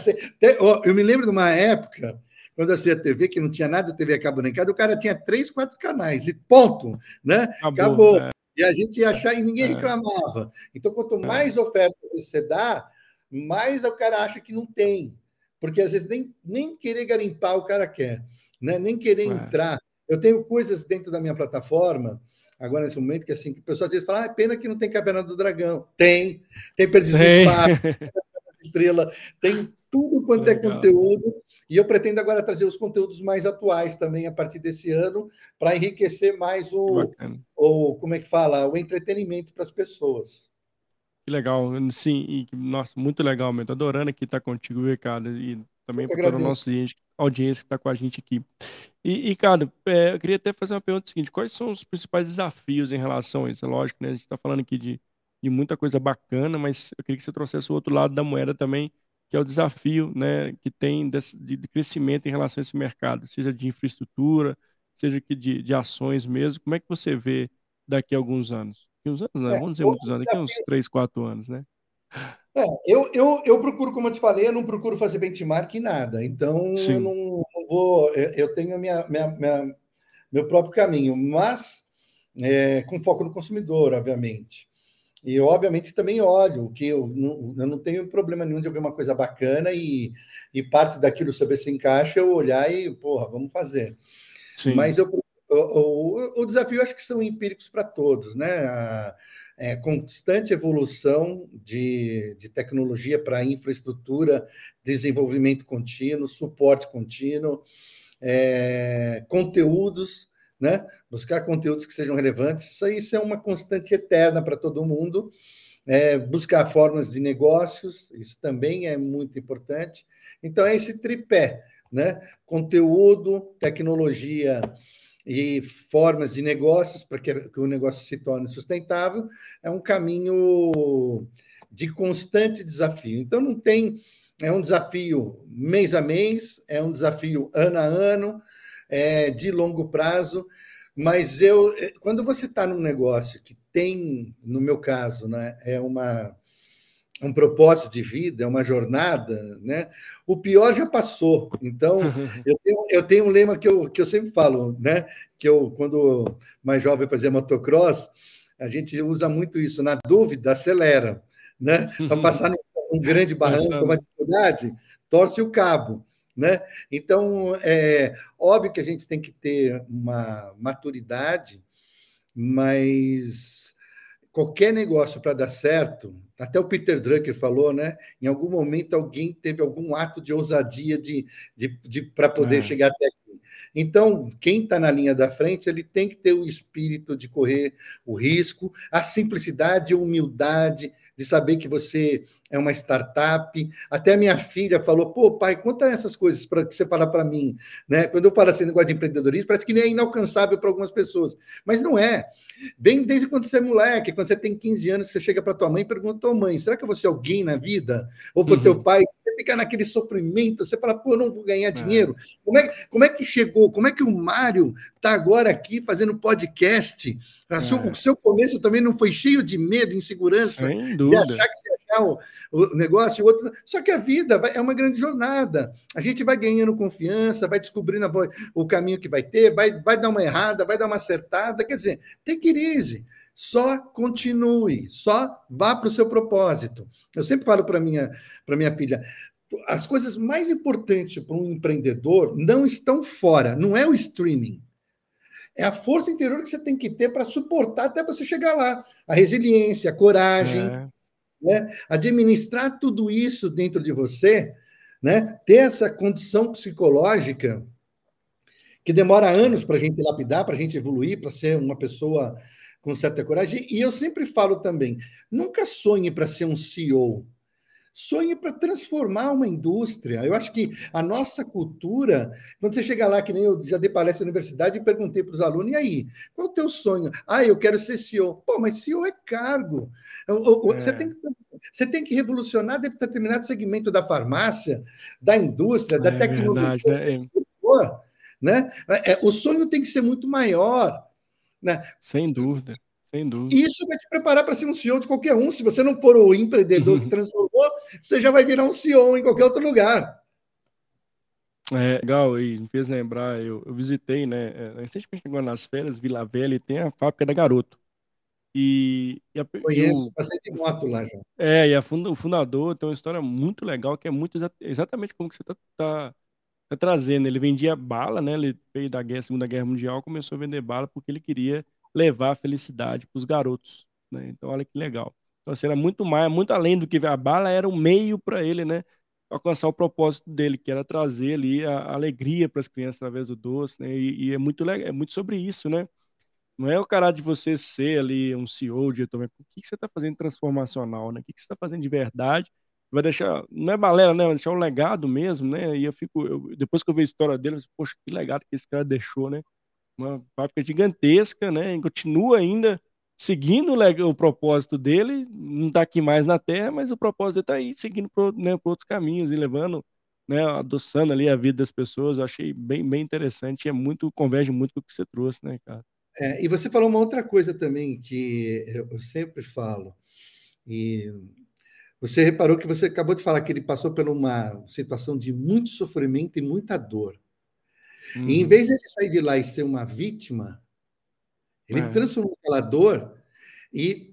Eu me lembro de uma época quando eu assistia TV, que não tinha nada TV a cabo nem o cara tinha três, quatro canais, e ponto, né? Acabou. Acabou. É. E a gente ia achar, e ninguém é. reclamava. Então, quanto é. mais oferta você dá, mais o cara acha que não tem porque às vezes nem, nem querer garimpar o cara quer, né? nem querer é. entrar. Eu tenho coisas dentro da minha plataforma, agora nesse momento, que assim, que o pessoal às vezes fala, ah, é pena que não tem Campeonato do Dragão. Tem, tem Perdidos no Espaço, Estrela, tem tudo quanto é Legal. é conteúdo, e eu pretendo agora trazer os conteúdos mais atuais também a partir desse ano, para enriquecer mais o, o, como é que fala, o entretenimento para as pessoas. Que legal, sim, e, nossa, muito legal mesmo. Tô adorando aqui estar contigo, Ricardo, e também para toda a nossa audiência que está com a gente aqui. E, Ricardo, é, eu queria até fazer uma pergunta seguinte: quais são os principais desafios em relação a isso? É lógico, né? A gente está falando aqui de, de muita coisa bacana, mas eu queria que você trouxesse o outro lado da moeda também, que é o desafio né, que tem de, de crescimento em relação a esse mercado, seja de infraestrutura, seja de, de ações mesmo. Como é que você vê daqui a alguns anos? uns anos, né? É, Vamos dizer muitos anos, daqui a uns 3, 4 anos, né? É, eu, eu, eu procuro, como eu te falei, eu não procuro fazer benchmark em nada. Então, Sim. eu não, não, vou. Eu tenho minha, minha, minha, meu próprio caminho, mas é, com foco no consumidor, obviamente. E eu, obviamente, também olho, que eu não, eu não tenho problema nenhum de eu ver uma coisa bacana e, e parte daquilo saber se encaixa, eu olhar e, porra, vamos fazer. Sim. Mas eu o, o, desafio acho que são empíricos para todos, né? A, é, constante evolução de, de tecnologia para infraestrutura, desenvolvimento contínuo, suporte contínuo, é, conteúdos, né? Buscar conteúdos que sejam relevantes. Isso, isso é uma constante eterna para todo mundo. É, buscar formas de negócios, isso também é muito importante. Então, é esse tripé, né? Conteúdo, tecnologia e formas de negócios para que, que o negócio se torne sustentável, é um caminho de constante desafio. Então, não tem. É um desafio mês a mês, é um desafio ano a ano, é de longo prazo, mas eu, quando você está num negócio que tem, no meu caso, né, é uma um propósito de vida, é uma jornada, né? O pior já passou. Então, eu tenho, eu tenho um lema que eu, que eu sempre falo, né? Que eu, quando mais jovem fazia motocross, a gente usa muito isso. Na dúvida, acelera, né? Para passar um grande barranco, uma dificuldade, torce o cabo. Né? Então, é óbvio que a gente tem que ter uma maturidade, mas qualquer negócio para dar certo, até o Peter Drucker falou, né? Em algum momento alguém teve algum ato de ousadia de, de, de para poder é. chegar até aqui. Então, quem está na linha da frente, ele tem que ter o espírito de correr o risco, a simplicidade e humildade de saber que você é uma startup. Até minha filha falou: pô, pai, conta essas coisas para que você fala para mim. Né? Quando eu falo assim, negócio de empreendedorismo, parece que nem é inalcançável para algumas pessoas. Mas não é. Vem desde quando você é moleque, quando você tem 15 anos, você chega para tua mãe e pergunta: tua mãe, será que você é alguém na vida? Ou para o uhum. teu pai, você fica naquele sofrimento, você fala, pô, eu não vou ganhar é. dinheiro. É. Como, é, como é que chegou? Como é que o Mário está agora aqui fazendo podcast? É. O seu começo também não foi cheio de medo, insegurança, Sem dúvida. de achar que você achar o, o negócio, o outro. Só que a vida vai, é uma grande jornada. A gente vai ganhando confiança, vai descobrindo a, o caminho que vai ter, vai, vai dar uma errada, vai dar uma acertada. Quer dizer, tem ir só continue, só vá para o seu propósito. Eu sempre falo para minha para minha filha, as coisas mais importantes para um empreendedor não estão fora, não é o streaming. É a força interior que você tem que ter para suportar até você chegar lá. A resiliência, a coragem, é. Né? administrar tudo isso dentro de você, né? ter essa condição psicológica que demora anos para a gente lapidar, para a gente evoluir, para ser uma pessoa com certa coragem. E eu sempre falo também: nunca sonhe para ser um CEO. Sonhe para transformar uma indústria. Eu acho que a nossa cultura, quando você chega lá, que nem eu já dei palestra na universidade e perguntei para os alunos, e aí, qual é o teu sonho? Ah, eu quero ser CEO. Pô, mas CEO é cargo. Você, é. tem, você tem que revolucionar determinado segmento da farmácia, da indústria, da é tecnologia. Verdade, né? né? É, o sonho tem que ser muito maior. Né? Sem dúvida. Sem dúvida. Isso vai te preparar para ser um CEO de qualquer um. Se você não for o empreendedor que transformou, você já vai virar um CEO em qualquer outro lugar. É, legal, e me fez lembrar, eu, eu visitei, né, é, recentemente agora nas férias, Vila Velha, e tem a fábrica da Garoto. E, e a, Conheço, eu, passei de moto lá já. É, e a funda, o fundador tem uma história muito legal, que é muito exatamente como que você está tá, tá trazendo. Ele vendia bala, né, ele veio da guerra, Segunda Guerra Mundial, começou a vender bala porque ele queria levar a felicidade para os garotos, né? Então, olha que legal. Então, assim, era muito mais, muito além do que a bala, era um meio para ele, né? Alcançar o propósito dele, que era trazer ali a, alegria para as crianças através do doce, né? E, e, é muito legal, é muito sobre isso, né? Não é o cara de você ser ali um CEO, diretor, mas o que, você está fazendo transformacional, né? O que, que você está fazendo de verdade? Vai deixar, não é balela, né? Vai deixar um legado mesmo, né? E eu fico, eu, depois que eu vejo a história dele, eu fico, poxa, que legado que esse cara deixou, né? Uma fábrica gigantesca, né? E continua ainda seguindo o, propósito dele, não está aqui mais na Terra, mas o propósito está aí, seguindo por, né, outros caminhos e levando, né, adoçando ali a vida das pessoas. Eu achei bem, bem interessante é muito, converge muito com o que você trouxe, né, cara? É, e você falou uma outra coisa também que eu sempre falo, e você reparou que você acabou de falar que ele passou por uma situação de muito sofrimento e muita dor. Hum. E em vez de ele sair de lá e ser uma vítima, ele é. transformou aquela dor e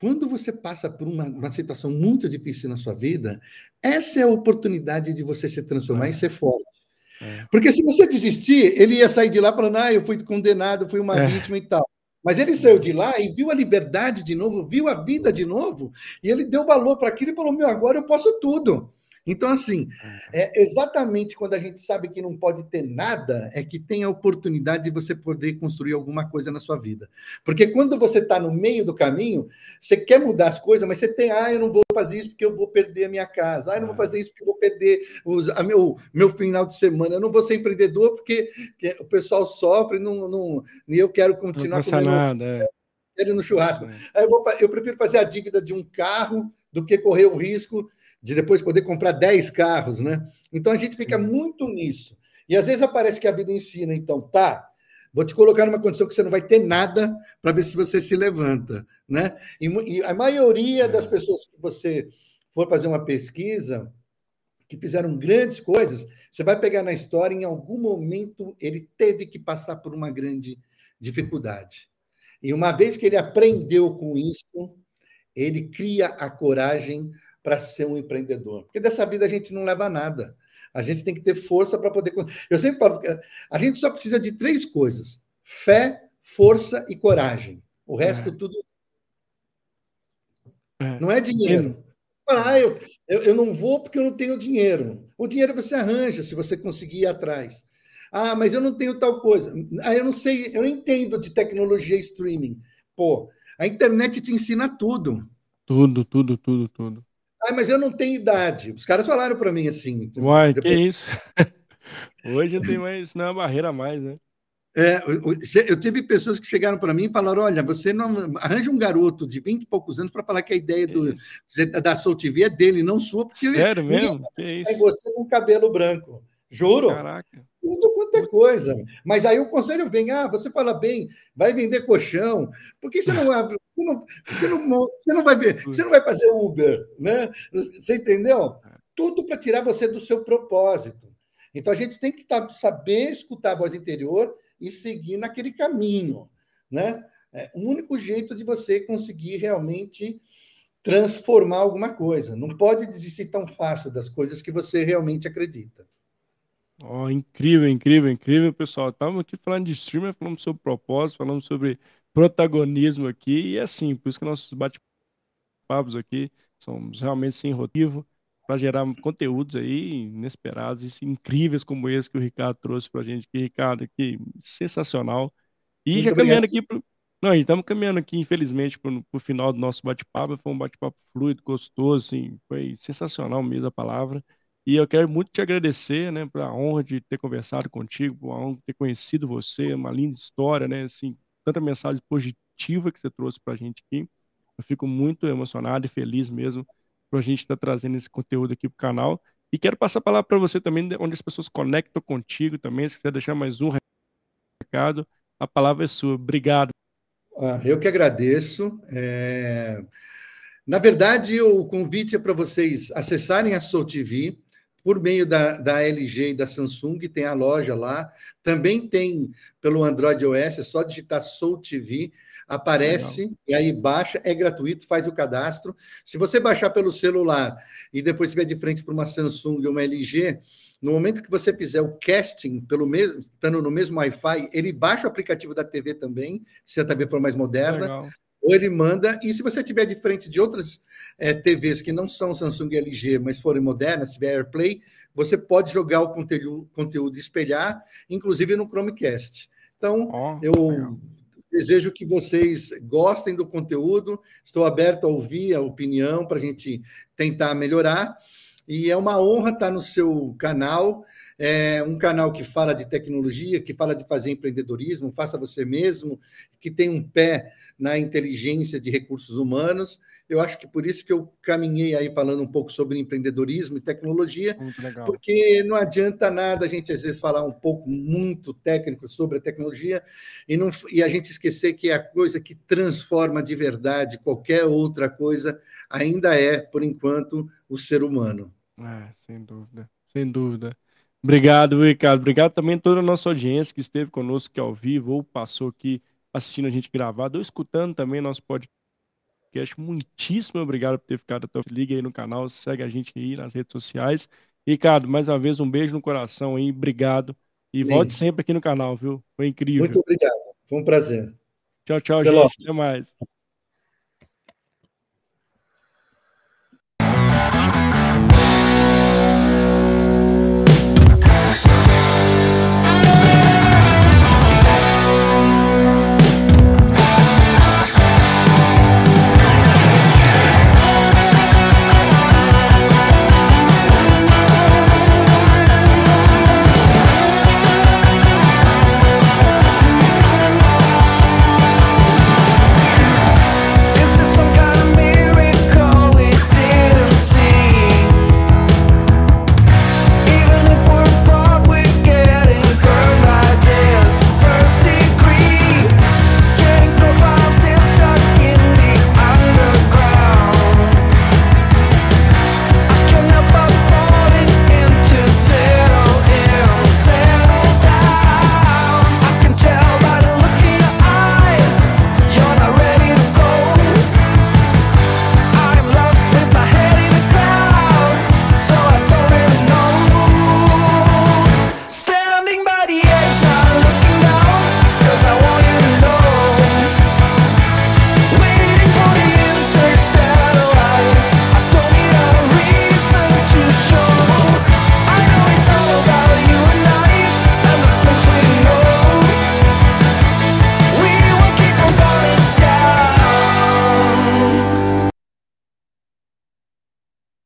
quando você passa por uma, uma, situação muito difícil na sua vida, essa é a oportunidade de você se transformar é. e ser forte. É. Porque se você desistir, ele ia sair de lá falando, ah, eu fui condenado, fui uma é. vítima e tal. Mas ele saiu de lá e viu a liberdade de novo, viu a vida de novo, e ele deu valor para aquilo e falou: meu, agora eu posso tudo. Então, assim, é exatamente quando a gente sabe que não pode ter nada, é que tem a oportunidade de você poder construir alguma coisa na sua vida. Porque quando você está no meio do caminho, você quer mudar as coisas, mas você tem, ah, eu não vou fazer isso porque eu vou perder a minha casa, ah, eu não vou é. fazer isso porque eu vou perder os, a meu, meu final de semana, eu não vou ser empreendedor porque o pessoal sofre não, não, e eu quero continuar não comendo nada, é. ele no churrasco. É. Eu, vou, eu prefiro fazer a dívida de um carro do que correr o risco de depois poder comprar 10 carros, né? Então a gente fica muito nisso. E às vezes aparece que a vida ensina, então, tá, vou te colocar numa condição que você não vai ter nada para ver se você se levanta, né? E, e, a maioria das pessoas que você for fazer uma pesquisa, que fizeram grandes coisas, você vai pegar na história, em algum momento ele teve que passar por uma grande dificuldade. E uma vez que ele aprendeu com isso, ele cria a coragem para ser um empreendedor. Porque dessa vida a gente não leva nada. A gente tem que ter força para poder. Eu sempre falo a gente só precisa de três coisas: fé, força e coragem. O resto, é. tudo. É. Não é dinheiro. Ah, eu, eu, eu não vou porque eu não tenho dinheiro. O dinheiro você arranja se você conseguir ir atrás. Ah, mas eu não tenho tal coisa. Ah, eu não sei, eu não entendo de tecnologia streaming. Pô, a internet te ensina tudo. Tudo, tudo, tudo, tudo. Ah, mas eu não tenho idade. Os caras falaram para mim assim. Uai, depois... que isso? Hoje não tem mais, não é uma barreira mais, né? É, eu tive pessoas que chegaram para mim e falaram: olha, você não arranja um garoto de 20 e poucos anos para falar que a ideia do, da Soul TV é dele, não sua, porque Sério eu, mesmo? É você com cabelo branco. Juro. Caraca. Tudo quanto é coisa. Mas aí o conselho vem: ah, você fala bem, vai vender colchão. Por que você não abre? Você não, você não, você não vai ver, você não vai fazer Uber, né? Você entendeu? Tudo para tirar você do seu propósito. Então a gente tem que tá, saber escutar a voz interior e seguir naquele caminho, né? É o único jeito de você conseguir realmente transformar alguma coisa. Não pode desistir tão fácil das coisas que você realmente acredita. Oh, incrível, incrível, incrível, pessoal. Estamos aqui falando de streamer, falando sobre propósito, falando sobre protagonismo aqui, e é assim, por isso que nossos bate-papos aqui são realmente sem rotivo, para gerar conteúdos aí inesperados e incríveis como esse que o Ricardo trouxe para a gente. Que Ricardo, aqui, sensacional. E Muito já caminhando aqui pro... Não, estamos caminhando aqui, infelizmente, para o final do nosso bate-papo. Foi um bate-papo fluido, gostoso, assim, foi sensacional mesmo a palavra. E eu quero muito te agradecer, né, pela honra de ter conversado contigo, por honra de ter conhecido você, uma linda história, né, assim, tanta mensagem positiva que você trouxe para a gente aqui. Eu fico muito emocionado e feliz mesmo por a gente estar tá trazendo esse conteúdo aqui para o canal. E quero passar a palavra para você também, onde as pessoas conectam contigo também. Se quiser deixar mais um recado, a palavra é sua. Obrigado. Ah, eu que agradeço. É... Na verdade, o convite é para vocês acessarem a Soul TV por meio da, da LG e da Samsung, tem a loja lá. Também tem pelo Android OS, é só digitar Soul TV, aparece Legal. e aí baixa, é gratuito, faz o cadastro. Se você baixar pelo celular e depois estiver de frente para uma Samsung ou uma LG, no momento que você fizer o casting, pelo mesmo, estando no mesmo Wi-Fi, ele baixa o aplicativo da TV também, se a TV for mais moderna. Legal. Ou ele manda, e se você tiver de frente de outras é, TVs que não são Samsung LG, mas forem modernas, se tiver AirPlay, você pode jogar o conteúdo, conteúdo espelhar, inclusive no Chromecast. Então, oh, eu legal. desejo que vocês gostem do conteúdo, estou aberto a ouvir a opinião para a gente tentar melhorar. E é uma honra estar no seu canal, é um canal que fala de tecnologia, que fala de fazer empreendedorismo, faça você mesmo, que tem um pé na inteligência de recursos humanos. Eu acho que por isso que eu caminhei aí falando um pouco sobre empreendedorismo e tecnologia, porque não adianta nada a gente às vezes falar um pouco muito técnico sobre a tecnologia e, não, e a gente esquecer que é a coisa que transforma de verdade qualquer outra coisa ainda é, por enquanto, o ser humano. É, sem dúvida, sem dúvida. Obrigado, Ricardo. Obrigado também a toda a nossa audiência que esteve conosco aqui ao vivo ou passou aqui assistindo a gente gravado ou escutando também nosso podcast. Muitíssimo obrigado por ter ficado até o Liga aí no canal, segue a gente aí nas redes sociais. Ricardo, mais uma vez, um beijo no coração aí, obrigado. E Sim. volte sempre aqui no canal, viu? Foi incrível. Muito obrigado. Foi um prazer. Tchau, tchau, Até gente. Logo. Até mais.